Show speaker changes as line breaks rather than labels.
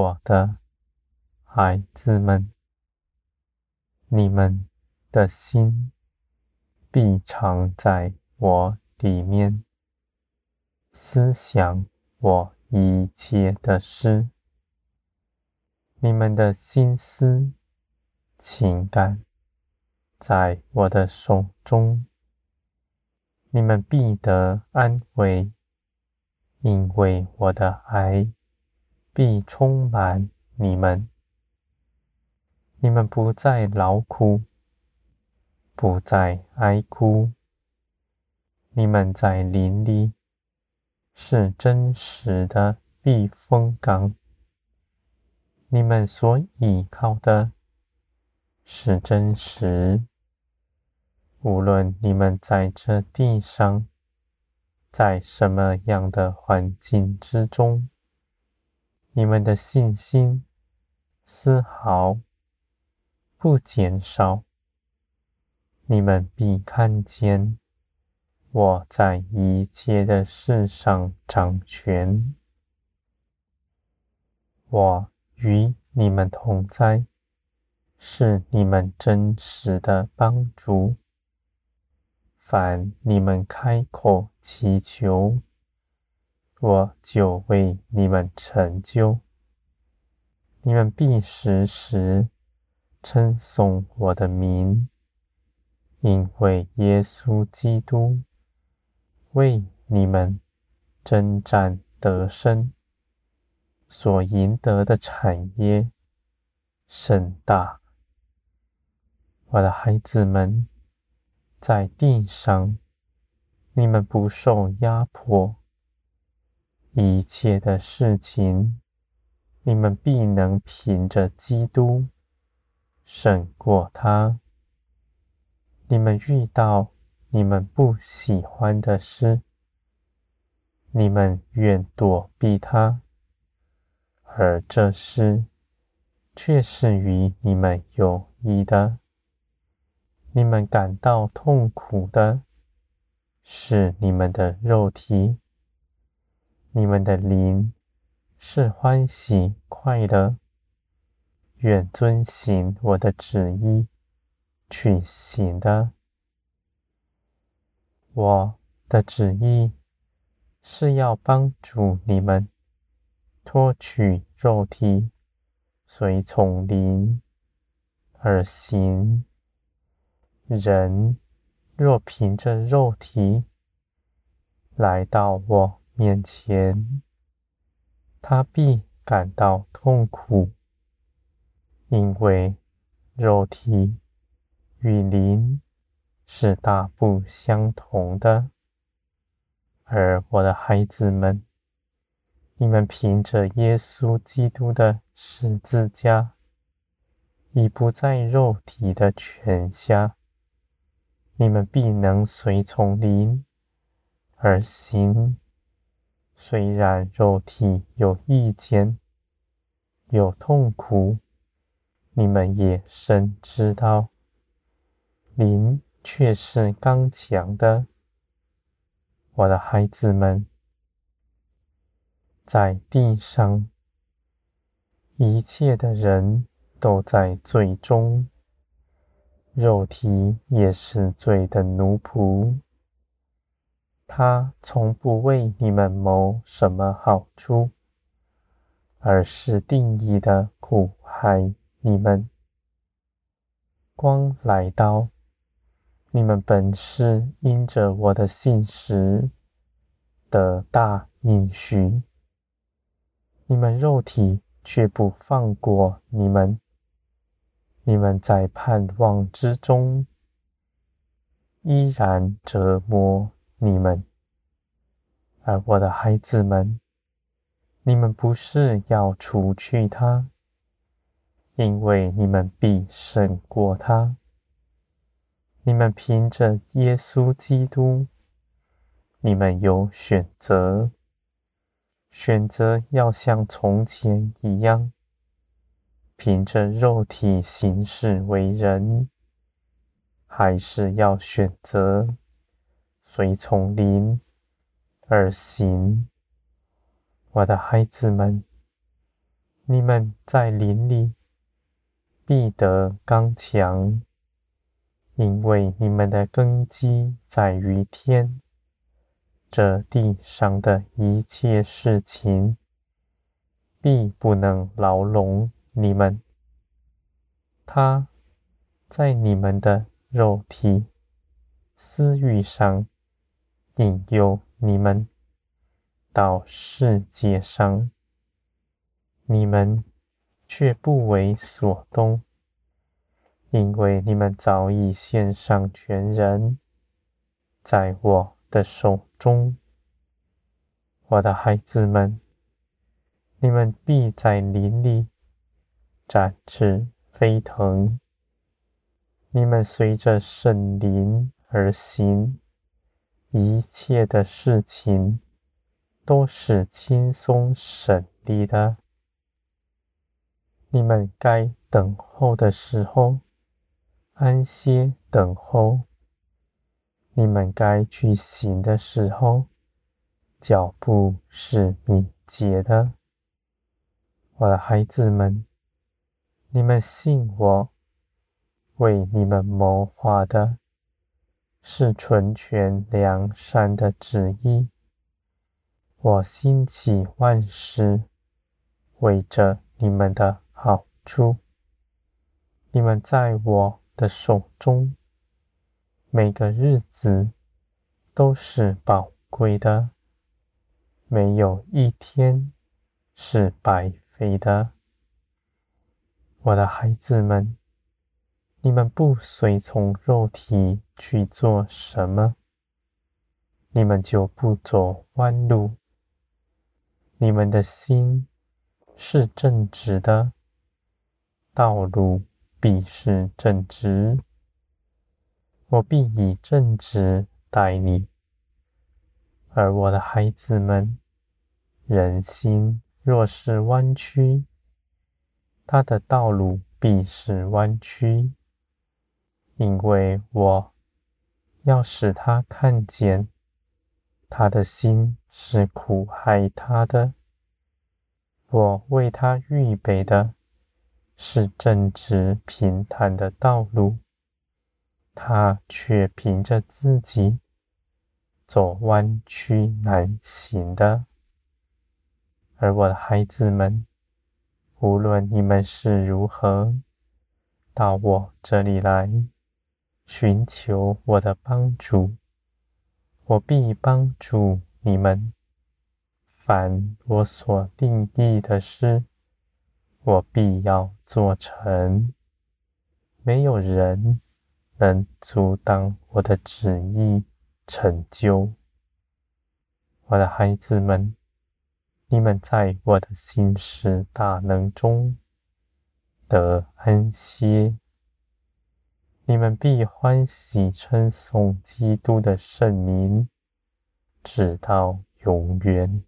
我的孩子们，你们的心必常在我里面，思想我一切的事。你们的心思、情感，在我的手中，你们必得安慰，因为我的爱必充满你们。你们不再劳苦，不再哀哭。你们在林里是真实的避风港。你们所依靠的是真实。无论你们在这地上，在什么样的环境之中，你们的信心丝毫不减少。你们必看见我在一切的事上掌权。我。与你们同在，是你们真实的帮助。凡你们开口祈求，我就为你们成就。你们必时时称颂我的名，因为耶稣基督为你们征战得胜。所赢得的产业甚大，我的孩子们，在地上，你们不受压迫，一切的事情，你们必能凭着基督胜过他。你们遇到你们不喜欢的事，你们愿躲避他。而这事却是与你们有益的。你们感到痛苦的是你们的肉体，你们的灵是欢喜快乐，愿遵行我的旨意去行的。我的旨意是要帮助你们。脱去肉体，随从灵而行。人若凭着肉体来到我面前，他必感到痛苦，因为肉体与灵是大不相同的。而我的孩子们，你们凭着耶稣基督的十字架，已不在肉体的权下。你们必能随从灵而行。虽然肉体有意见、有痛苦，你们也深知道，灵却是刚强的。我的孩子们。在地上，一切的人都在罪中，肉体也是罪的奴仆。他从不为你们谋什么好处，而是定义的苦害你们。光来到，你们本是因着我的信实得大隐许。你们肉体却不放过你们，你们在盼望之中依然折磨你们。而我的孩子们，你们不是要除去他，因为你们必胜过他。你们凭着耶稣基督，你们有选择。选择要像从前一样，凭着肉体行事为人，还是要选择随从灵而行？我的孩子们，你们在林里必得刚强，因为你们的根基在于天。这地上的一切事情，必不能牢笼你们。他在你们的肉体私欲上引诱你们到世界上，你们却不为所动，因为你们早已献上全人，在我的手中，我的孩子们，你们必在林里展翅飞腾。你们随着圣灵而行，一切的事情都是轻松省力的。你们该等候的时候，安歇等候。你们该去行的时候，脚步是敏捷的。我的孩子们，你们信我，为你们谋划的是纯全良善的旨意。我兴起万事，为着你们的好处。你们在我的手中。每个日子都是宝贵的，没有一天是白费的。我的孩子们，你们不随从肉体去做什么，你们就不走弯路。你们的心是正直的，道路必是正直。我必以正直待你，而我的孩子们，人心若是弯曲，他的道路必是弯曲，因为我要使他看见，他的心是苦害他的。我为他预备的是正直平坦的道路。他却凭着自己走弯曲难行的，而我的孩子们，无论你们是如何到我这里来寻求我的帮助，我必帮助你们。凡我所定意的事，我必要做成。没有人。能阻挡我的旨意成就，我的孩子们，你们在我的信实大能中得安歇，你们必欢喜称颂基督的圣名，直到永远。